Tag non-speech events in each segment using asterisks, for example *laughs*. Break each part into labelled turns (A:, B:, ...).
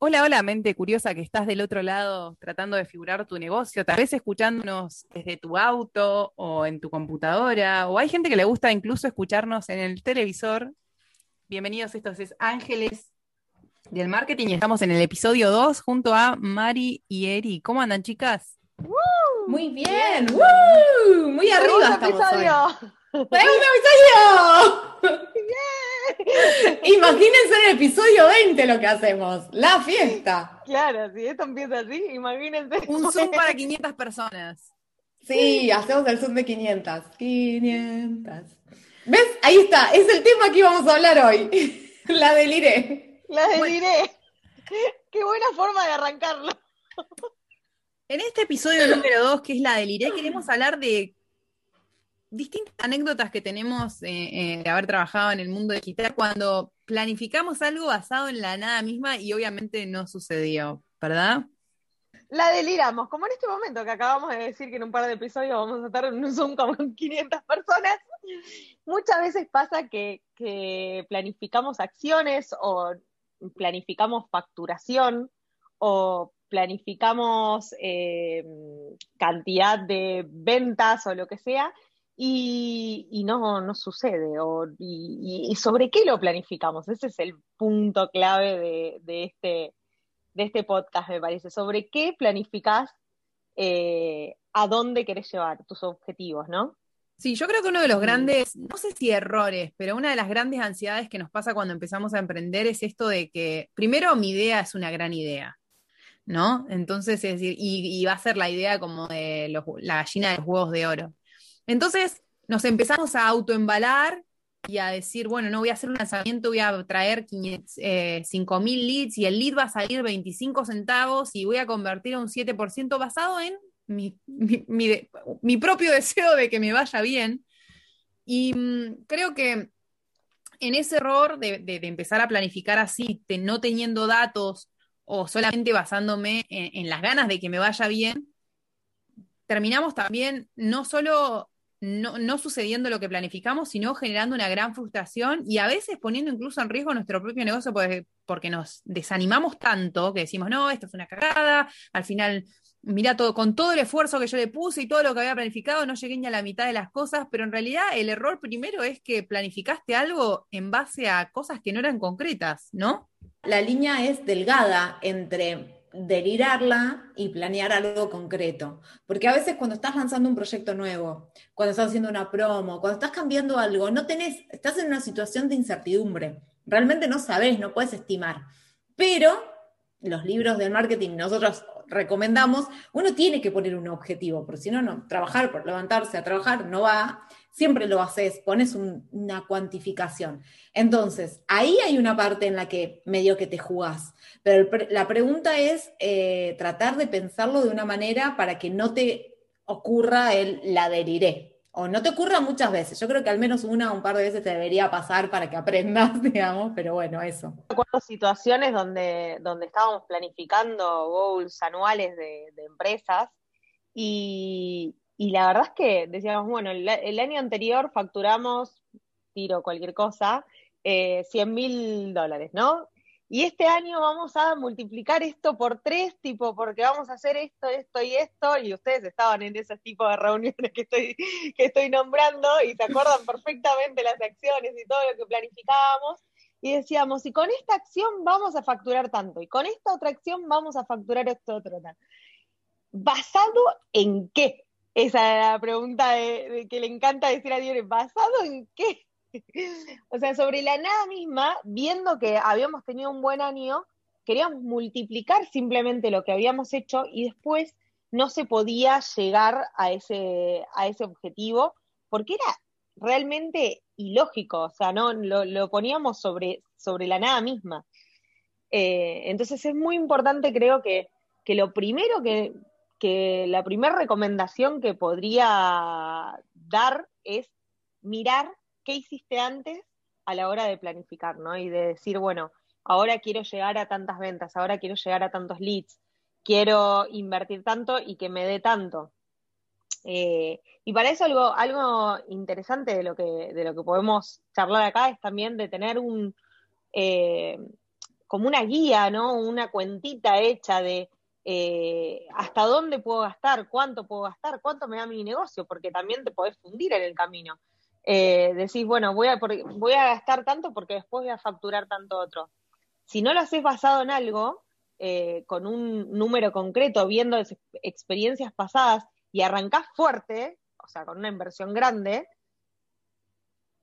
A: Hola, hola, mente curiosa que estás del otro lado tratando de figurar tu negocio, tal vez escuchándonos desde tu auto o en tu computadora, o hay gente que le gusta incluso escucharnos en el televisor. Bienvenidos, estos es Ángeles del Marketing y estamos en el episodio 2 junto a Mari y Eri. ¿Cómo andan, chicas?
B: Muy bien, muy arriba estamos
C: episodio.
B: hoy. ¡Segundo episodio! *laughs* *laughs* Imagínense en el episodio 20 lo que hacemos, la fiesta.
C: Claro, si esto empieza así, imagínense.
A: Un Zoom *laughs* para 500 personas.
B: Sí, hacemos el Zoom de 500. 500. ¿Ves? Ahí está, es el tema que íbamos a hablar hoy. *laughs* La deliré.
C: La deliré. Qué buena forma de arrancarlo.
A: En este episodio número 2, que es la deliré, queremos hablar de distintas anécdotas que tenemos eh, eh, de haber trabajado en el mundo digital cuando planificamos algo basado en la nada misma y obviamente no sucedió, ¿verdad?
C: La deliramos, como en este momento que acabamos de decir que en un par de episodios vamos a estar en un Zoom con *laughs* 500 personas. Muchas veces pasa que, planificamos acciones o planificamos facturación o planificamos eh, cantidad de ventas o lo que sea, y, no, no sucede. O, y, sobre qué lo planificamos? Ese es el punto clave de, este, de este podcast, me parece. ¿Sobre qué planificás eh, a dónde querés llevar tus objetivos, no?
A: Sí, yo creo que uno de los grandes, no sé si errores, pero una de las grandes ansiedades que nos pasa cuando empezamos a emprender es esto de que, primero, mi idea es una gran idea. ¿no? Entonces, es decir, y, va a ser la idea como de la gallina de los huevos de oro. Entonces nos empezamos a autoembalar y a decir, bueno, no voy a hacer un lanzamiento, voy a traer 5.000 eh, leads y el lead va a salir 25 centavos y voy a convertir a un 7% basado en mi, propio *laughs* deseo de que me vaya bien. Y mm, creo que en ese error de, empezar a planificar así, no teniendo datos o solamente basándome en las ganas de que me vaya bien, terminamos también no solo no, sucediendo lo que planificamos, sino generando una gran frustración y a veces poniendo incluso en riesgo nuestro propio negocio porque, porque nos desanimamos tanto que decimos, no, esto es una cagada, al final, mira, todo, con todo el esfuerzo que yo le puse y todo lo que había planificado, no llegué ni a la mitad de las cosas, pero en realidad el error primero es que planificaste algo en base a cosas que no eran concretas, ¿no?
B: La línea es delgada entre delirarla y planear algo concreto. Porque a veces cuando estás lanzando un proyecto nuevo, cuando estás haciendo una promo, cuando estás cambiando algo, no tenés, estás en una situación de incertidumbre. Realmente no sabes, no puedes estimar. Pero los libros del marketing nosotros recomendamos, uno tiene que poner un objetivo, porque si no, no, trabajar por levantarse a trabajar no va siempre lo haces, pones una cuantificación. Entonces, ahí hay una parte en la que medio que te jugás, pero la pregunta es eh, tratar de pensarlo de una manera para que no te ocurra el la. O no te ocurra muchas veces. Yo creo que al menos una o un par de veces te debería pasar para que aprendas, *laughs* digamos, pero bueno, eso.
C: Recuerdo situaciones donde, donde estábamos planificando goals anuales de empresas y, y la verdad es que decíamos, bueno, el, año anterior facturamos, tiro cualquier cosa, eh, 100 mil dólares, ¿no? Y este año vamos a multiplicar esto por tres, tipo, porque vamos a hacer esto, esto y esto, y ustedes estaban en ese tipo de reuniones que estoy, que estoy nombrando y se acuerdan perfectamente las acciones y todo lo que planificábamos, y decíamos, y con esta acción vamos a facturar tanto, y con esta otra acción vamos a facturar esto otro. ¿Basado en qué? Esa era la pregunta de, que le encanta decir a Dios, ¿basado en qué? *laughs* o sea, sobre la nada misma, viendo que habíamos tenido un buen año, queríamos multiplicar simplemente lo que habíamos hecho y después no se podía llegar a ese, a ese objetivo porque era realmente ilógico, o sea, no lo, poníamos sobre, sobre la nada misma. Eh, entonces es muy importante, creo que, que lo primero que, que la primera recomendación que podría dar es mirar qué hiciste antes a la hora de planificar, ¿no? Y de decir, bueno, ahora quiero llegar a tantas ventas, ahora quiero llegar a tantos leads, quiero invertir tanto y que me dé tanto. Eh, y para eso algo, algo interesante de lo, que, de lo que podemos charlar acá es también de tener un, eh, como una guía, ¿no? Una cuentita hecha de eh, hasta dónde puedo gastar, cuánto puedo gastar, cuánto me da mi negocio, porque también te podés fundir en el camino. Eh, decís, bueno, voy a, voy a gastar tanto porque después voy a facturar tanto otro. Si no lo haces basado en algo, eh, con un número concreto, viendo experiencias pasadas y arrancás fuerte, o sea, con una inversión grande,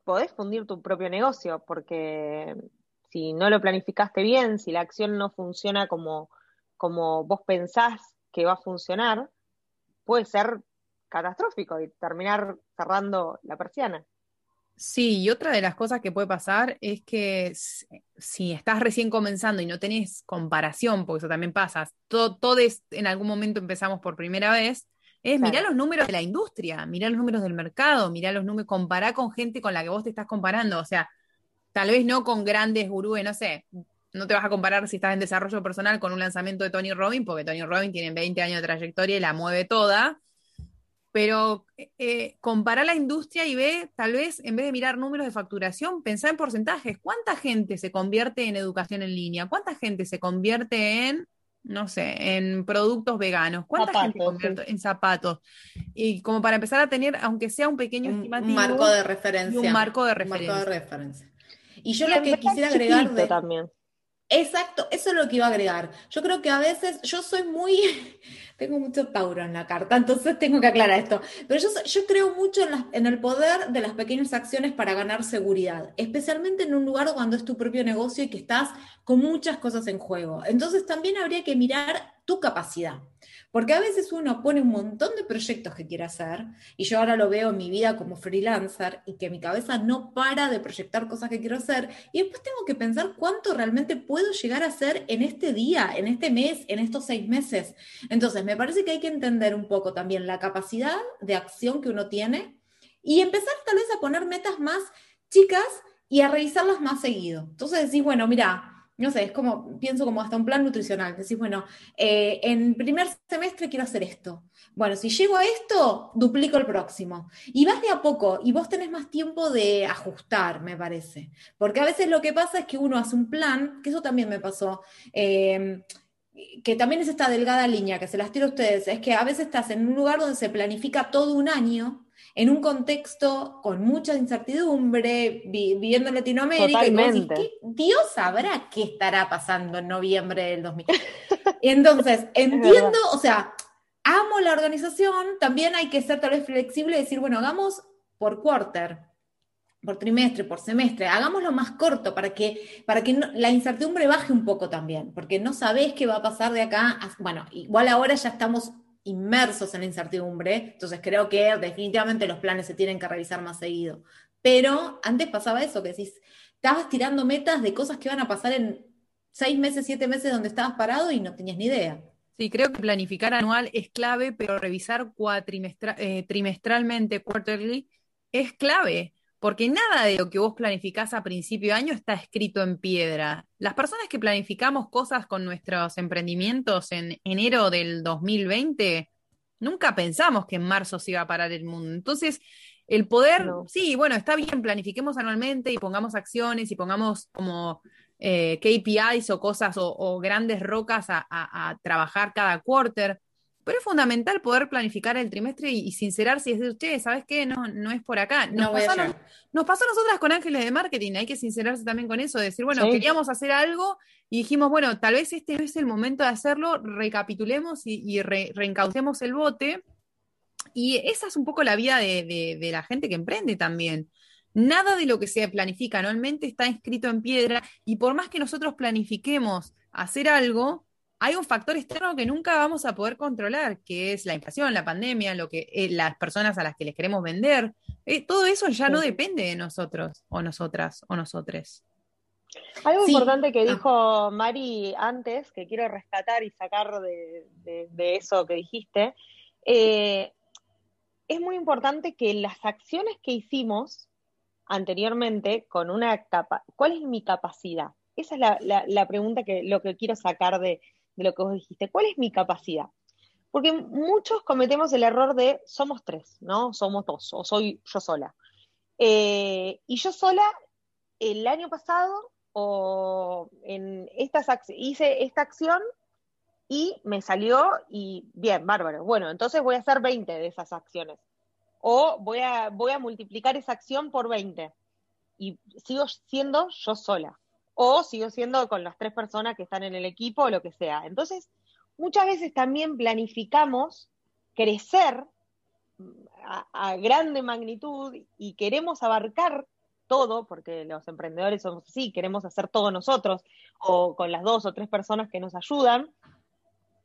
C: podés fundir tu propio negocio, porque si no lo planificaste bien, si la acción no funciona como, como vos pensás que va a funcionar, puede ser catastrófico y terminar cerrando la persiana.
A: Sí, y otra de las cosas que puede pasar es que si estás recién comenzando y no tenés comparación, porque eso también pasa, todos en algún momento empezamos por primera vez, es mirar los números de la industria, mirar los números del mercado, mirar los números, comparar con gente con la que vos te estás comparando, o sea, tal vez no con grandes gurúes, no sé, no te vas a comparar si estás en desarrollo personal con un lanzamiento de Tony Robbins, porque Tony Robbins tiene 20 años de trayectoria y la mueve toda, pero eh, compara la industria y ve, tal vez, en vez de mirar números de facturación, pensar en porcentajes. ¿Cuánta gente se convierte en educación en línea? ¿Cuánta gente se convierte en, no sé, en productos veganos? ¿Cuánta gente se convierte en zapatos? Y como para empezar a tener, aunque sea un pequeño estimativo.
B: Un marco de referencia.
A: un marco de referencia.
B: marco de referencia. Y yo lo que quisiera agregar de...
C: también.
B: Exacto, eso es lo que iba a agregar. Yo creo que a veces yo soy muy, *laughs* tengo mucho Tauro en la carta, entonces tengo que aclarar esto. Pero yo, yo creo mucho en, en, el poder de las pequeñas acciones para ganar seguridad, especialmente en un lugar cuando es tu propio negocio y que estás con muchas cosas en juego. Entonces también habría que mirar tu capacidad. Porque a veces uno pone un montón de proyectos que quiere hacer, y yo ahora lo veo en mi vida como freelancer, y que mi cabeza no para de proyectar cosas que quiero hacer, y después tengo que pensar cuánto realmente puedo llegar a hacer en este día, en este mes, en estos seis meses. Entonces, me parece que hay que entender un poco también la capacidad de acción que uno tiene y empezar tal vez a poner metas más chicas y a revisarlas más seguido. Entonces decís, bueno, mira, no sé, es como, pienso como hasta un plan nutricional. Decís, bueno, eh, en primer semestre quiero hacer esto. Bueno, si llego a esto, duplico el próximo. Y vas de a poco y vos tenés más tiempo de ajustar, me parece. Porque a veces lo que pasa es que uno hace un plan, que eso también me pasó. Eh, que también es esta delgada línea que se las tiro a ustedes, es que a veces estás en un lugar donde se planifica todo un año en un contexto con mucha incertidumbre, viviendo en Latinoamérica, y Dios sabrá qué estará pasando en noviembre del 2000. Entonces, *laughs* entiendo, o sea, amo la organización, también hay que ser tal vez flexible y decir, bueno, hagamos por quarter, por trimestre, por semestre, hagámoslo más corto para que, para que la incertidumbre baje un poco también, porque no sabés qué va a pasar de acá. bueno, igual ahora ya estamos inmersos en la incertidumbre, entonces creo que definitivamente los planes se tienen que revisar más seguido. Pero antes pasaba eso, que decís, estabas tirando metas de cosas que van a pasar en seis meses, siete meses donde estabas parado y no tenías ni idea.
A: Sí, creo que planificar anual es clave, pero revisar cuatrimestra, eh, trimestralmente, quarterly, es clave. Porque nada de lo que vos planificás a principio de año está escrito en piedra. Las personas que planificamos cosas con nuestros emprendimientos en enero del 2020, nunca pensamos que en marzo se iba a parar el mundo. Entonces, el poder, sí, bueno, está bien, planifiquemos anualmente y pongamos acciones y pongamos como eh, KPIs o cosas o, grandes rocas a, trabajar cada quarter, pero es fundamental poder planificar el trimestre y, sincerarse y decir, che, ¿sabes qué? No, no es por acá. Nos, pasó, a nos, pasó nosotras con Ángeles de Marketing, hay que sincerarse también con eso, decir, bueno, queríamos hacer algo y dijimos, bueno, tal vez este no es el momento de hacerlo, recapitulemos y, reencaucemos el bote. Y esa es un poco la vida de, de la gente que emprende también. Nada de lo que se planifica anualmente está escrito en piedra y por más que nosotros planifiquemos hacer algo, hay un factor externo que nunca vamos a poder controlar, que es la inflación, la pandemia, lo que eh, las personas a las que les queremos vender. Eh, todo eso ya no depende de nosotros o nosotras o nosotres.
C: Algo importante que ah. dijo Mari antes, que quiero rescatar y sacar de, eso que dijiste, eh, es muy importante que las acciones que hicimos anteriormente con una capa, ¿cuál es mi capacidad? Esa es la, la pregunta que lo que quiero sacar de, de lo que vos dijiste. ¿Cuál es mi capacidad? Porque muchos cometemos el error de somos tres, ¿no? Somos dos, o soy yo sola. Eh, y yo sola, el año pasado, o en estas hice esta acción y me salió y bien, bárbaro. Bueno, entonces voy a hacer 20 de esas acciones. O voy a, voy a multiplicar esa acción por 20 y sigo siendo yo sola. O sigo siendo con las tres personas que están en el equipo o lo que sea. Entonces, muchas veces también planificamos crecer a, a grande magnitud y queremos abarcar todo, porque los emprendedores somos así, queremos hacer todo nosotros o con las dos o tres personas que nos ayudan,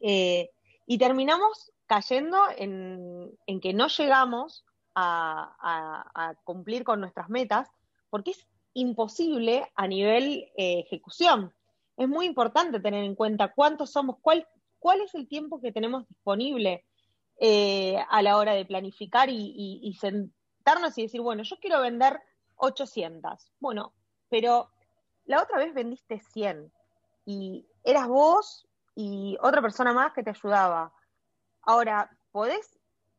C: eh, y terminamos cayendo en, que no llegamos a, cumplir con nuestras metas, porque es imposible a nivel eh, ejecución. Es muy importante tener en cuenta cuántos somos, cuál, cuál es el tiempo que tenemos disponible eh, a la hora de planificar y, y sentarnos y decir, bueno, yo quiero vender 800. Bueno, pero la otra vez vendiste 100 y eras vos y otra persona más que te ayudaba. Ahora, ¿podés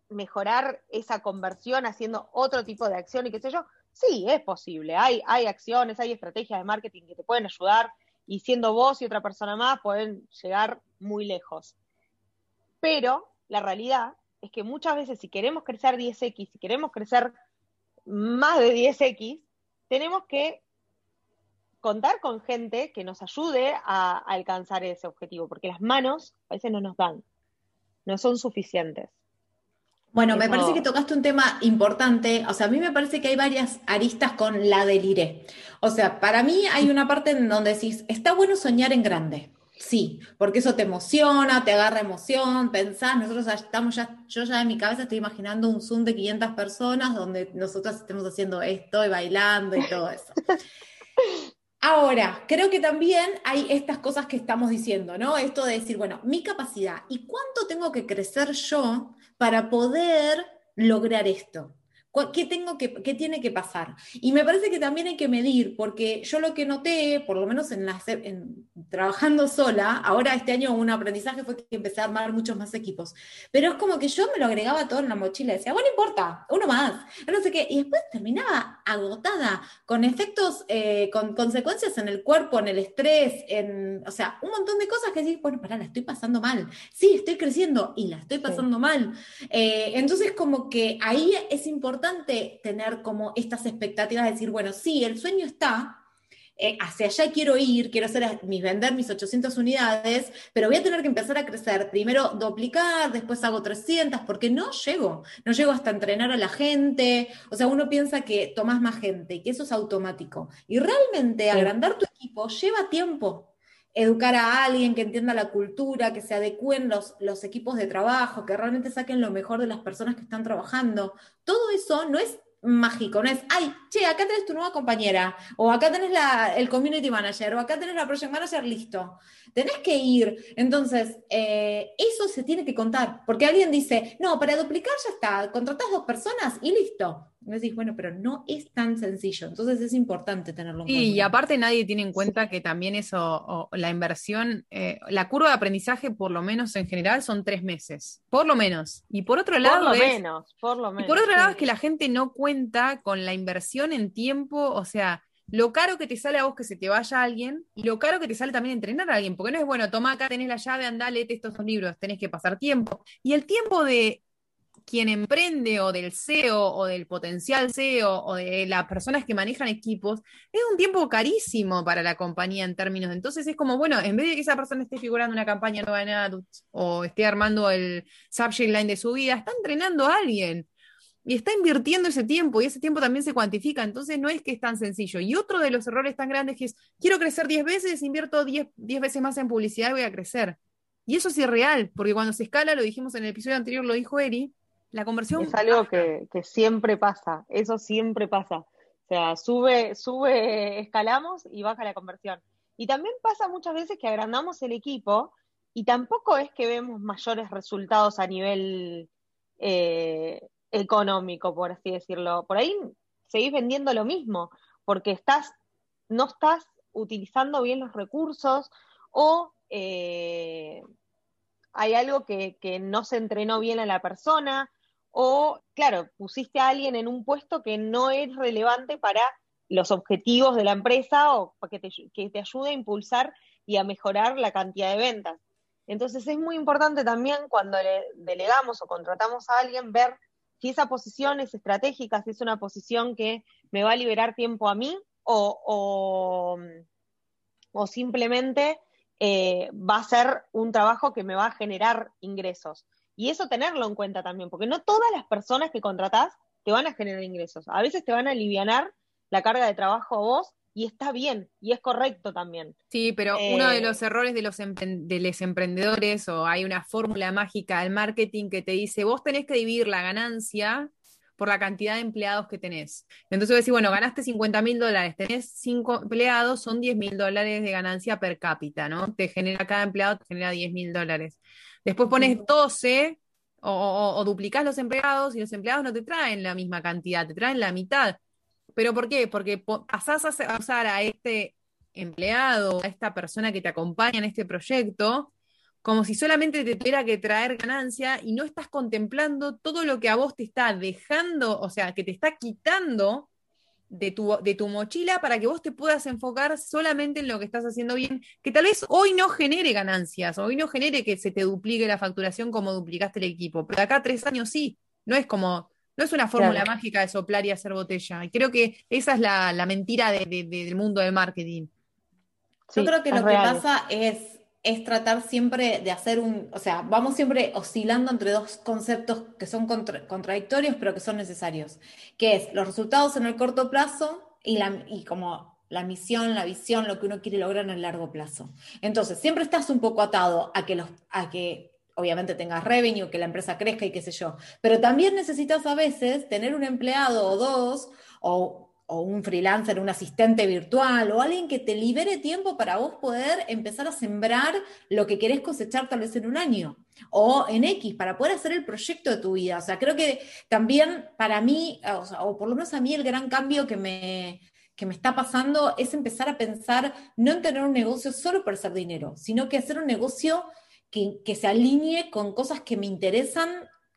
C: mejorar esa conversión haciendo otro tipo de acción y qué sé yo? Sí, es posible. Hay, hay acciones, hay estrategias de marketing que te pueden ayudar y siendo vos y otra persona más pueden llegar muy lejos. Pero la realidad es que muchas veces si queremos crecer 10x, si queremos crecer más de 10x, tenemos que contar con gente que nos ayude a, alcanzar ese objetivo, porque las manos a veces no nos dan, no son suficientes.
B: Bueno, me parece que tocaste un tema importante. O sea, a mí me parece que hay varias aristas con la deliré. O sea, para mí hay una parte en donde decís, está bueno soñar en grande. Sí, porque eso te emociona, te agarra emoción, pensás, nosotros estamos ya, yo ya en mi cabeza estoy imaginando un Zoom de 500 personas donde nosotros estemos haciendo esto y bailando y todo eso. Ahora, creo que también hay estas cosas que estamos diciendo, ¿no? Esto de decir, bueno, mi capacidad y cuánto tengo que crecer yo para poder lograr esto. ¿Qué, tengo que, qué tiene que pasar? Y me parece que también hay que medir, porque yo lo que noté, por lo menos en, la, trabajando sola, ahora este año un aprendizaje fue que empecé a armar muchos más equipos, pero es como que yo me lo agregaba todo en la mochila, decía, bueno, no importa, uno más, no sé qué, y después terminaba agotada, con efectos, eh, con consecuencias en el cuerpo, en el estrés, en, o sea, un montón de cosas que decís, bueno, pará, la estoy pasando mal, sí, estoy creciendo y la estoy pasando mal. Eh, entonces, como que ahí es importante tener como estas expectativas de decir, bueno, sí, el sueño está, eh, hacia allá quiero ir, quiero hacer mis, vender mis 800 unidades, pero voy a tener que empezar a crecer. Primero duplicar, después hago 300, porque no llego, no llego hasta entrenar a la gente. O sea, uno piensa que tomas más gente y que eso es automático. Y realmente agrandar tu equipo lleva tiempo. Educar a alguien que entienda la cultura, que se adecúen los, los equipos de trabajo, que realmente saquen lo mejor de las personas que están trabajando. Todo eso no es mágico, no es, ay, che, acá tenés tu nueva compañera, o acá tenés la, el community manager, o acá tenés la project manager, listo. Tenés que ir. Entonces, eh, eso se tiene que contar, porque alguien dice, no, para duplicar ya está, contratás dos personas y listo. Y decís, bueno, pero no es tan sencillo, entonces es importante tenerlo en
A: cuenta. y aparte nadie tiene en cuenta que también eso, la inversión, eh, la curva de aprendizaje, por lo menos en general, son tres meses, por lo menos. Y por otro lado,
C: por lo menos, por lo menos.
A: Y por otro lado es que la gente no cuenta con la inversión en tiempo, o sea, lo caro que te sale a vos que se te vaya alguien y lo caro que te sale también entrenar a alguien, porque no es bueno, toma acá, tenés la llave, andá, leete estos libros, tenés que pasar tiempo. Y el tiempo de quien emprende o del CEO o del potencial CEO o de las personas que manejan equipos, es un tiempo carísimo para la compañía en términos. Entonces es como, bueno, en vez de que esa persona esté figurando una campaña nueva en Adults o esté armando el subject line de su vida, está entrenando a alguien y está invirtiendo ese tiempo y ese tiempo también se cuantifica, entonces no es que es tan sencillo. Y otro de los errores tan grandes que es, quiero crecer 10 veces, invierto 10, veces más en publicidad y voy a crecer. Y eso es irreal, porque cuando se escala, lo dijimos en el episodio anterior, lo dijo Eri, la conversión...
C: Es algo que, siempre pasa, eso siempre pasa. O sea, sube, sube, escalamos y baja la conversión. Y también pasa muchas veces que agrandamos el equipo y tampoco es que vemos mayores resultados a nivel eh, económico, por así decirlo. Por ahí seguís vendiendo lo mismo, porque estás, no estás utilizando bien los recursos o eh, hay algo que, que, no se entrenó bien a la persona o, claro, pusiste a alguien en un puesto que no es relevante para los objetivos de la empresa o que te, que te ayude a impulsar y a mejorar la cantidad de ventas. Entonces es muy importante también cuando le delegamos o contratamos a alguien ver si esa posición es estratégica, si es una posición que me va a liberar tiempo a mí o, o, simplemente eh, va a ser un trabajo que me va a generar ingresos. Y eso tenerlo en cuenta también, porque no todas las personas que contratás te van a generar ingresos. A veces te van a aliviar la carga de trabajo a vos y está bien y es correcto también.
A: Sí, pero uno de eh, los errores de los, de los emprendedores o hay una fórmula mágica del marketing que te dice, vos tenés que dividir la ganancia por la cantidad de empleados que tenés. Entonces vos decís, bueno, ganaste 50 mil dólares, tenés 5 empleados, son 10 mil dólares de ganancia per cápita, ¿no? Te genera cada empleado, te genera 10 mil dólares. Después pones 12 o, o, duplicás los empleados y los empleados no te traen la misma cantidad, te traen la mitad. ¿Pero por qué? Porque pasás a usar a este empleado, a esta persona que te acompaña en este proyecto, como si solamente te tuviera que traer ganancia y no estás contemplando todo lo que a vos te está dejando, o sea, que te está quitando de tu, de tu mochila para que vos te puedas enfocar solamente en lo que estás haciendo bien, que tal vez hoy no genere ganancias, hoy no genere que se te duplique la facturación como duplicaste el equipo, pero acá tres años sí, no es como no es una fórmula mágica de soplar y hacer botella. Y creo que esa es la, mentira del mundo del marketing.
B: Yo creo que lo que pasa es, es tratar siempre de hacer un, o sea, vamos siempre oscilando entre dos conceptos que son contradictorios, pero que son necesarios, que es los resultados en el corto plazo y, la, y como la misión, la visión, lo que uno quiere lograr en el largo plazo. Entonces, siempre estás un poco atado a que, los, a que obviamente tengas revenue, que la empresa crezca y qué sé yo. Pero también necesitas a veces tener un empleado o dos, o, un freelancer, un asistente virtual, o alguien que te libere tiempo para vos poder empezar a sembrar lo que querés cosechar tal vez en un año, o en X, para poder hacer el proyecto de tu vida. O sea, creo que también para mí, o, o por lo menos a mí, el gran cambio que me, que me está pasando es empezar a pensar no en tener un negocio solo para hacer dinero, sino que hacer un negocio que, se alinee con cosas que me interesan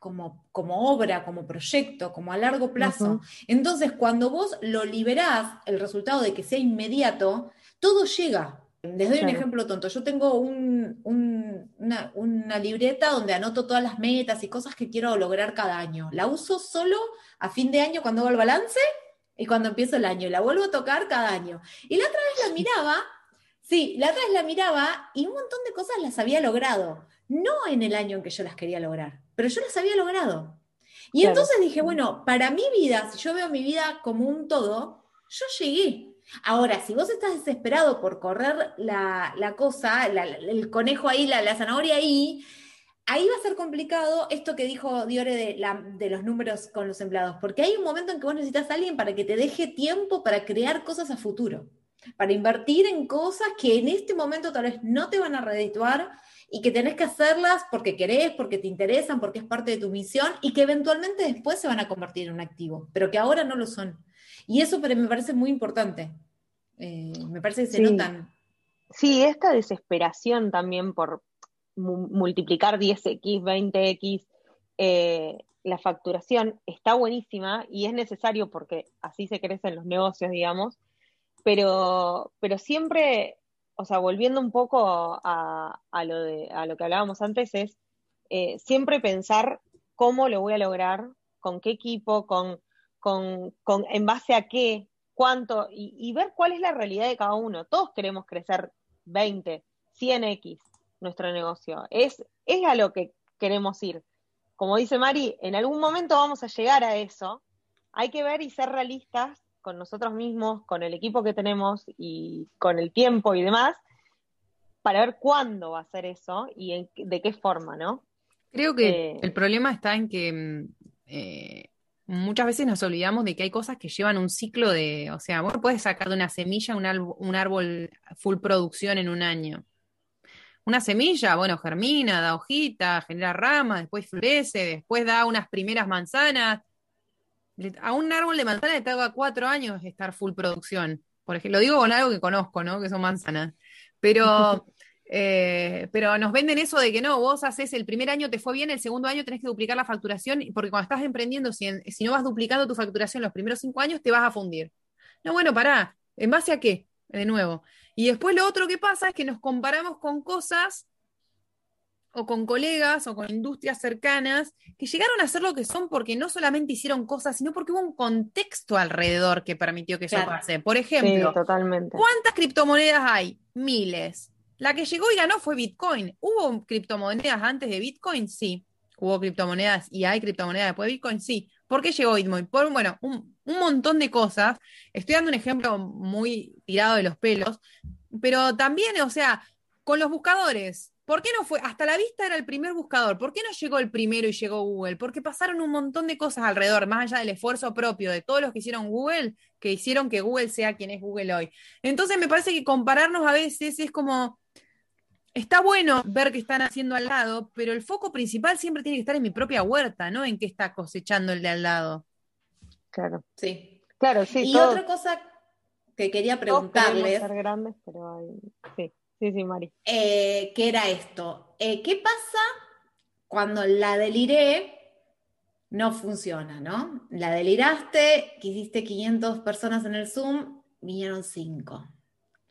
B: como, como, obra, como proyecto, como a largo plazo. Entonces, cuando vos lo liberás, el resultado de que sea inmediato, todo llega. Les doy un ejemplo tonto. Yo tengo una, una, libreta donde anoto todas las metas y cosas que quiero lograr cada año. La uso solo a fin de año cuando hago el balance y cuando empiezo el año. La vuelvo a tocar cada año. Y la otra vez la miraba Sí, la otra vez la miraba y un montón de cosas las había logrado. No en el año en que yo las quería lograr, pero yo las había logrado. Y entonces dije, bueno, para mi vida, si yo veo mi vida como un todo, yo llegué. Ahora, si vos estás desesperado por correr la, cosa, el conejo ahí, la, zanahoria ahí, ahí va a ser complicado esto que dijo Diore de, de, los números con los empleados, porque hay un momento en que vos necesitas a alguien para que te deje tiempo para crear cosas a futuro para invertir en cosas que en este momento tal vez no te van a redituar y que tenés que hacerlas porque querés, porque te interesan, porque es parte de tu misión y que eventualmente después se van a convertir en un activo, pero que ahora no lo son. Y eso me parece muy importante. Eh, me parece que se notan.
C: Sí, esta desesperación también por multiplicar 10x, 20x, eh, la facturación está buenísima y es necesario porque así se crecen los negocios, digamos, pero, pero siempre, o sea, volviendo un poco a, lo, de, a lo que hablábamos antes, es eh, siempre pensar cómo lo voy a lograr, con qué equipo, con, con, con en base a qué, cuánto, y, ver cuál es la realidad de cada uno. Todos queremos crecer 20, 100x nuestro negocio. Es, es a lo que queremos ir. Como dice Mari, en algún momento vamos a llegar a eso. Hay que ver y ser realistas con nosotros mismos, con el equipo que tenemos y con el tiempo y demás, para ver cuándo va a ser eso y de qué forma, ¿no?
A: Creo que eh, el problema está en que mm, eh, muchas veces nos olvidamos de que hay cosas que llevan un ciclo de, o sea, vos puedes sacar de una semilla un, un árbol full producción en un año. Una semilla, bueno, germina, da hojita, genera ramas, después florece, después da unas primeras manzanas, a un árbol de manzana le tarda cuatro años estar full producción. Por ejemplo, lo digo con algo que conozco, ¿no? Que son manzanas. Pero, *laughs* eh, pero nos venden eso de que no, vos haces el primer año te fue bien, el segundo año tenés que duplicar la facturación, porque cuando estás emprendiendo, si, si no vas duplicando tu facturación los primeros cinco años, te vas a fundir. No, bueno, pará, ¿en base a qué? De nuevo. Y después lo otro que pasa es que nos comparamos con cosas o con colegas o con industrias cercanas que llegaron a ser lo que son porque no solamente hicieron cosas, sino porque hubo un contexto alrededor que permitió que eso pase. Por ejemplo,
C: totalmente.
A: ¿cuántas criptomonedas hay? Miles. La que llegó y ganó fue Bitcoin. ¿Hubo criptomonedas antes de Bitcoin? Sí. ¿Hubo criptomonedas y hay criptomonedas después de Bitcoin? Sí. ¿Por qué llegó Bitcoin? Por, bueno, un, un montón de cosas. Estoy dando un ejemplo muy tirado de los pelos, pero también, o sea, con los buscadores. ¿Por qué no fue? Hasta la vista era el primer buscador. ¿Por qué no llegó el primero y llegó Google? Porque pasaron un montón de cosas alrededor, más allá del esfuerzo propio de todos los que hicieron Google, que hicieron que Google sea quien es Google hoy. Entonces me parece que compararnos a veces es como, está bueno ver que están haciendo al lado, pero el foco principal siempre tiene que estar en mi propia huerta, no en qué está cosechando el de al lado.
C: Claro.
B: Sí.
C: Claro, sí.
B: Y otra cosa que quería preguntarles.
C: Ser grandes, pero sí, sí, sí, Mari.
B: Eh, ¿Qué era esto? Eh, ¿Qué pasa cuando la deliré no funciona, no? La deliraste, quisiste 500 personas en el Zoom, vinieron 5.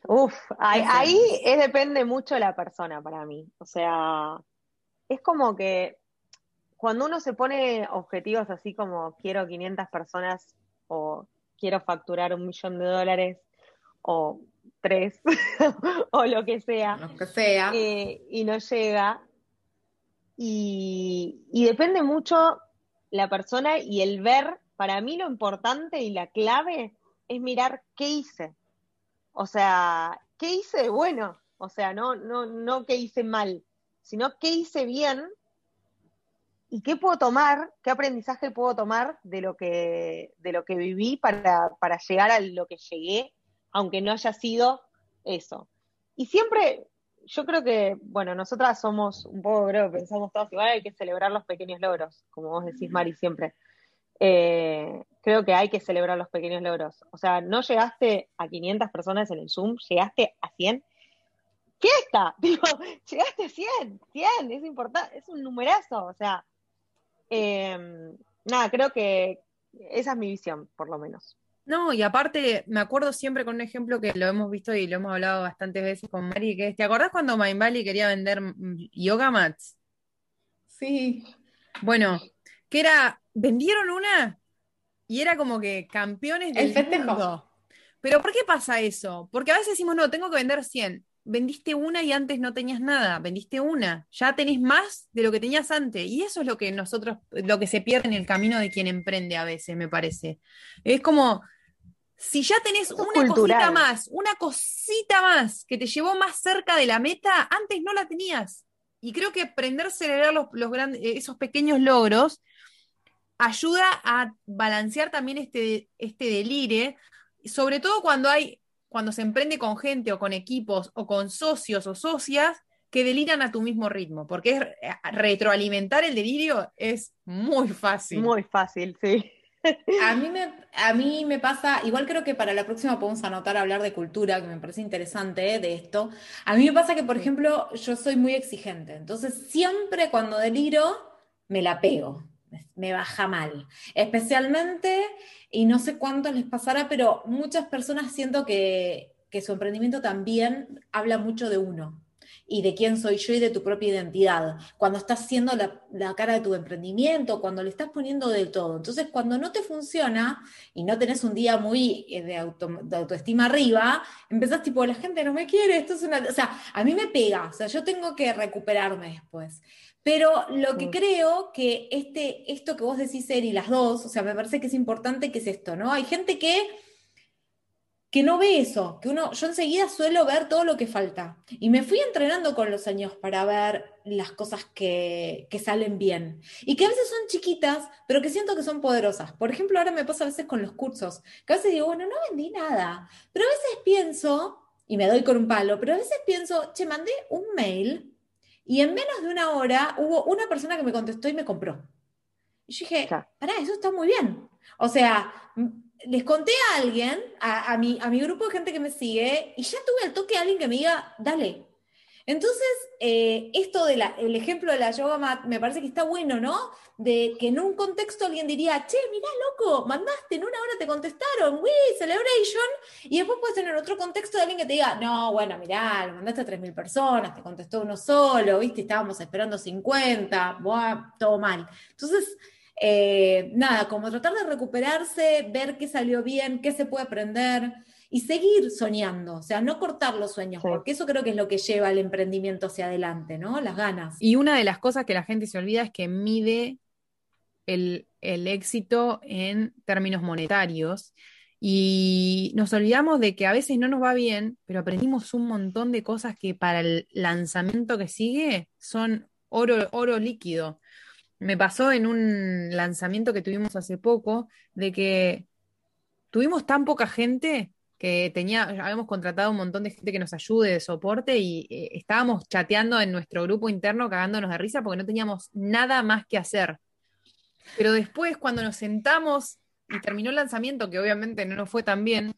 C: Uf, ahí, es, depende mucho de la persona para mí. O sea, es como que cuando uno se pone objetivos así como quiero 500 personas o quiero facturar un millón de dólares o tres *laughs* o lo que sea,
B: lo que sea.
C: Eh, y no llega. Y, y depende mucho la persona y el ver, para mí lo importante y la clave es mirar qué hice. O sea, ¿qué hice bueno? O sea, no, no, no qué hice mal, sino qué hice bien y qué puedo tomar, qué aprendizaje puedo tomar de lo que, de lo que viví para, para llegar a lo que llegué, aunque no haya sido eso. Y siempre, yo creo que, bueno, nosotras somos un poco, creo pensamos todos igual, hay que celebrar los pequeños logros, como vos decís, Mari, siempre. Eh, creo que hay que celebrar los pequeños logros. O sea, no llegaste a 500 personas en el Zoom, llegaste a 100. ¡Fiesta! *laughs* Digo, llegaste a 100, 100, es importante, es un numerazo. O sea, em, nada, creo que esa es mi visión, por lo menos.
A: No, y aparte, me acuerdo siempre con un ejemplo que lo hemos visto y lo hemos hablado bastantes veces con Mari, que es, ¿te acordás cuando Mindvalley quería vender yoga mats?
B: Sí.
A: Bueno, que era, vendieron una y era como que campeones del mundo. Pero ¿por qué pasa eso? Porque a veces decimos, no, tengo que vender 100. Vendiste una y antes no tenías nada, vendiste una, ya tenés más de lo que tenías antes. Y eso es lo que nosotros, lo que se pierde en el camino de quien emprende a veces, me parece. Es como, si ya tenés una cosita más, una cosita más que te llevó más cerca de la meta, antes no la tenías. Y creo que aprender a celebrar los, los grandes, esos pequeños logros ayuda a balancear también este, este delire, sobre todo cuando hay, cuando se emprende con gente o con equipos o con socios o socias que deliran a tu mismo ritmo, porque es, eh, retroalimentar el delirio es muy fácil.
C: Muy fácil, sí.
B: A mí, me, a mí me pasa, igual creo que para la próxima podemos anotar hablar de cultura, que me parece interesante de esto. A mí me pasa que, por ejemplo, yo soy muy exigente, entonces siempre cuando deliro me la pego me baja mal. Especialmente, y no sé cuánto les pasará, pero muchas personas siento que, su emprendimiento también habla mucho de uno y de quién soy yo y de tu propia identidad. Cuando estás haciendo la, cara de tu emprendimiento, cuando le estás poniendo de todo. Entonces, cuando no te funciona y no tenés un día muy eh, de, autoestima arriba, empezás tipo, la gente no me quiere, esto es una... O sea, a mí me pega, o sea, yo tengo que recuperarme después. Pero lo que creo que este, esto que vos decís, Eri, las dos, o sea, me parece que es importante que es esto, ¿no? Hay gente que, que no ve eso, que uno, yo enseguida suelo ver todo lo que falta. Y me fui entrenando con los años para ver las cosas que, que salen bien. Y que a veces son chiquitas, pero que siento que son poderosas. Por ejemplo, ahora me pasa a veces con los cursos, que a veces digo, bueno, no vendí nada. Pero a veces pienso, y me doy con un palo, pero a veces pienso, che, mandé un mail y en menos de una hora hubo una persona que me contestó y me compró. Y yo dije, pará, eso está muy bien. O sea, les conté a alguien, a, mi, a mi grupo de gente que me sigue, y ya tuve el toque de alguien que me diga, dale. Entonces, eh, esto del ejemplo de la yoga mat me parece que está bueno, ¿no? De que en un contexto alguien diría, che, mirá, loco, mandaste, en una hora te contestaron, we, celebration, y después puedes tener otro contexto de alguien que te diga, no, bueno, mirá, lo mandaste a 3.000 personas, te contestó uno solo, viste, estábamos esperando 50, buah, todo mal. Entonces, eh, nada, como tratar de recuperarse, ver qué salió bien, qué se puede aprender y seguir soñando, o sea, no cortar los sueños, porque eso creo que es lo que lleva el emprendimiento hacia adelante, ¿no? Las ganas.
A: Y una de las cosas que la gente se olvida es que mide el, el éxito en términos monetarios. Y nos olvidamos de que a veces no nos va bien, pero aprendimos un montón de cosas que para el lanzamiento que sigue son oro, oro líquido. Me pasó en un lanzamiento que tuvimos hace poco de que tuvimos tan poca gente que tenía, habíamos contratado un montón de gente que nos ayude, de soporte, y eh, estábamos chateando en nuestro grupo interno cagándonos de risa porque no teníamos nada más que hacer. Pero después, cuando nos sentamos y terminó el lanzamiento, que obviamente no nos fue tan bien,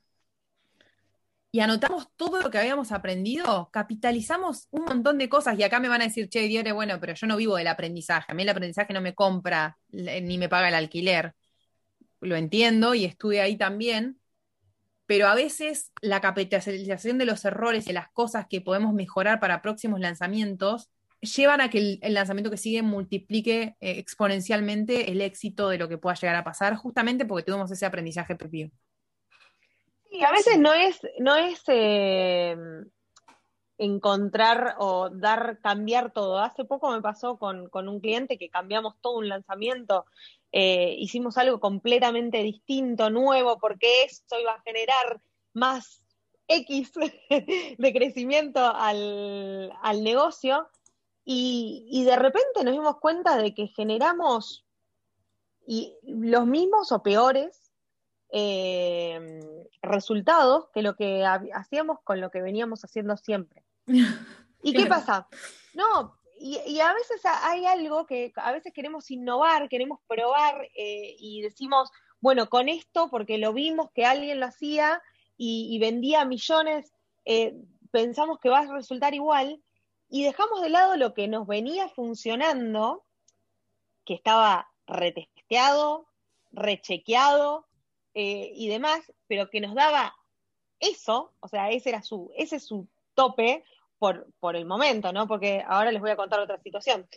A: y anotamos todo lo que habíamos aprendido, capitalizamos un montón de cosas. Y acá me van a decir, che, Diore, bueno, pero yo no vivo del aprendizaje. A mí el aprendizaje no me compra ni me paga el alquiler. Lo entiendo y estuve ahí también pero a veces la capitalización de los errores y las cosas que podemos mejorar para próximos lanzamientos llevan a que el, lanzamiento que sigue multiplique eh, exponencialmente el éxito de lo que pueda llegar a pasar, justamente porque tuvimos ese aprendizaje propio.
C: Sí, a veces no es, no es eh, encontrar o dar, cambiar todo. Hace poco me pasó con, con un cliente que cambiamos todo un lanzamiento eh, hicimos algo completamente distinto, nuevo, porque eso iba a generar más X *laughs* de crecimiento al, negocio. Y, de repente nos dimos cuenta de que generamos y los mismos o peores eh, resultados que lo que hacíamos con lo que veníamos haciendo siempre. *laughs* ¿Y qué pasa? No, y, a veces hay algo que a veces queremos innovar, queremos probar eh, y decimos, bueno, con esto, porque lo vimos que alguien lo hacía y, vendía millones, eh, pensamos que va a resultar igual y dejamos de lado lo que nos venía funcionando, que estaba retesteado, rechequeado eh, y demás, pero que nos daba eso, o sea, ese era su, ese es su tope, por, por el momento, ¿no? Porque ahora les voy a contar otra situación.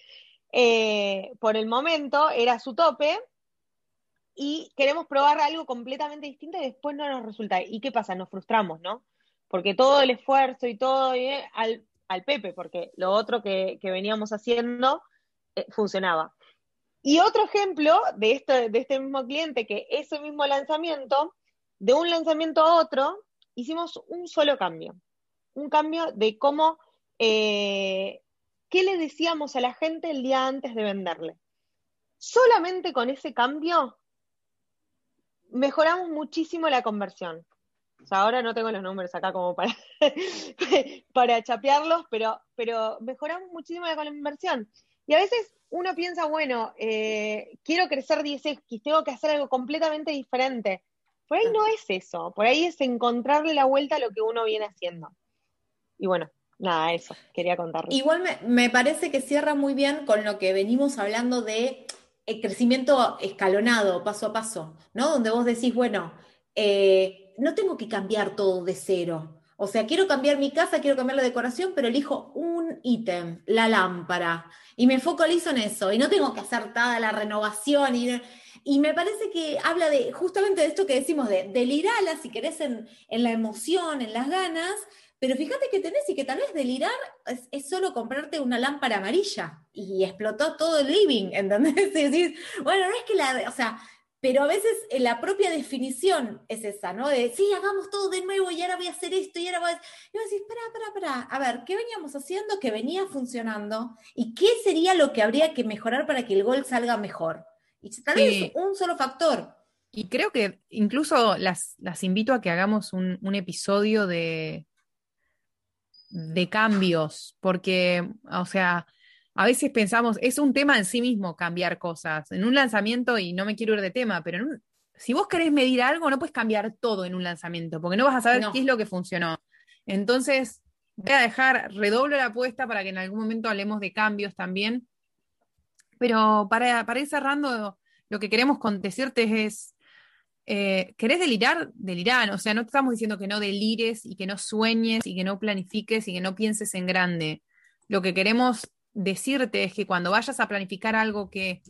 C: Eh, por el momento era su tope y queremos probar algo completamente distinto y después no nos resulta. ¿Y qué pasa? Nos frustramos, ¿no? Porque todo el esfuerzo y todo eh, al, al, Pepe, porque lo otro que, veníamos haciendo funcionaba. Y otro ejemplo de, este, de este mismo cliente, que ese mismo lanzamiento, de un lanzamiento a otro, hicimos un solo cambio un cambio de cómo, eh, qué le decíamos a la gente el día antes de venderle. Solamente con ese cambio mejoramos muchísimo la conversión. O sea, ahora no tengo los números acá como para, *laughs* para chapearlos, pero, pero mejoramos muchísimo la conversión. Y a veces uno piensa, bueno, eh, quiero crecer 10X, tengo que hacer algo completamente diferente. Por ahí no es eso, por ahí es encontrarle la vuelta a lo que uno viene haciendo. Y bueno, nada, eso, quería contarles.
B: Igual me, parece que cierra muy bien con lo que venimos hablando de el eh, crecimiento escalonado, paso a paso, ¿no? Donde vos decís, bueno, eh, no tengo que cambiar todo de cero. O sea, quiero cambiar mi casa, quiero cambiar la decoración, pero elijo un ítem, la lámpara, y me focalizo en eso, y no tengo que hacer toda la renovación. Y, me parece que habla de justamente de esto que decimos, de delirala, si querés, en, la emoción, en las ganas, pero fíjate que tenés y que tal vez delirar es, solo comprarte una lámpara amarilla y explotó todo el living, *laughs* ¿entendés? Y decís, bueno, no es que la, o sea, pero a veces eh, la propia definición es esa, ¿no? De, sí, hagamos todo de nuevo y ahora voy a hacer esto y ahora voy a... Y vos decís, espera, espera, espera, a ver, ¿qué veníamos haciendo que venía funcionando? ¿Y qué sería lo que habría que mejorar para que el gol salga mejor? Y tal vez un solo factor.
A: Y creo que incluso las, las invito a que hagamos un episodio de, de cambios, porque, o sea, a veces pensamos, es un tema en sí mismo cambiar cosas. En un lanzamiento, y no me quiero ir de tema, pero si vos querés medir algo, no puedes cambiar todo en un lanzamiento, porque no vas a saber qué es lo que funcionó. Entonces, voy a dejar, redoblo la apuesta para que en algún momento hablemos de cambios también. Pero para, para ir cerrando, lo que queremos decirte es, eh, ¿querés delirar? Delirar. O sea, no te estamos diciendo que no delires y que no sueñes y que no planifiques y que no pienses en grande. Lo que queremos decirte es que cuando vayas a planificar algo que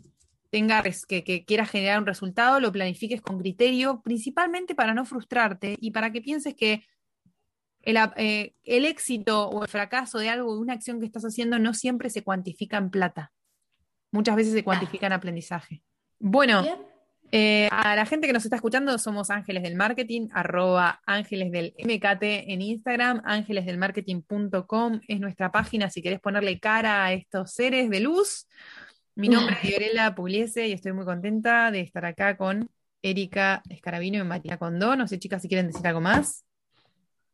A: tenga que, que quieras generar un resultado, lo planifiques con criterio, principalmente para no frustrarte y para que pienses que eh, el, éxito o el fracaso de algo, de una acción que estás haciendo, no siempre se cuantifica en plata. Muchas veces se cuantifica en aprendizaje. Bueno, eh, a la gente que nos está escuchando, somos Ángeles del Marketing, arroba Ángeles del MKT en Instagram, ángelesdelmarketing.com es nuestra página si querés ponerle cara a estos seres de luz. Mi nombre es *laughs* Fiorella Pugliese y estoy muy contenta de estar acá con Erika Escarabino y Matías Condó. No sé, chicas, si quieren decir algo más.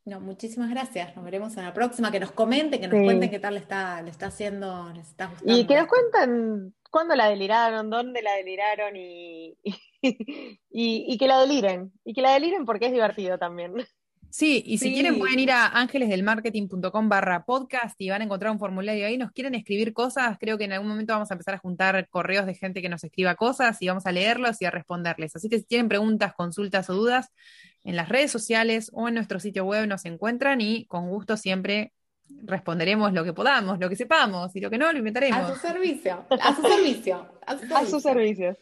B: No, muchísimas gracias. Nos veremos en la próxima. Que nos comenten, que nos cuenten qué tal le está, le está haciendo, les está gustando.
C: Y que nos cuenten cuándo la deliraron, dónde la deliraron *laughs* y, y, que la deliren. Y que la deliren porque es divertido también.
A: Sí, y si quieren pueden ir a ángelesdelmarketing.com barra podcast y van a encontrar un formulario ahí. Nos quieren escribir cosas, creo que en algún momento vamos a empezar a juntar correos de gente que nos escriba cosas y vamos a leerlos y a responderles. Así que si tienen preguntas, consultas o dudas, en las redes sociales o en nuestro sitio web nos encuentran y con gusto siempre responderemos lo que podamos, lo que sepamos y lo que no, lo inventaremos.
B: A su servicio, a su servicio.
C: A su *laughs* servicio.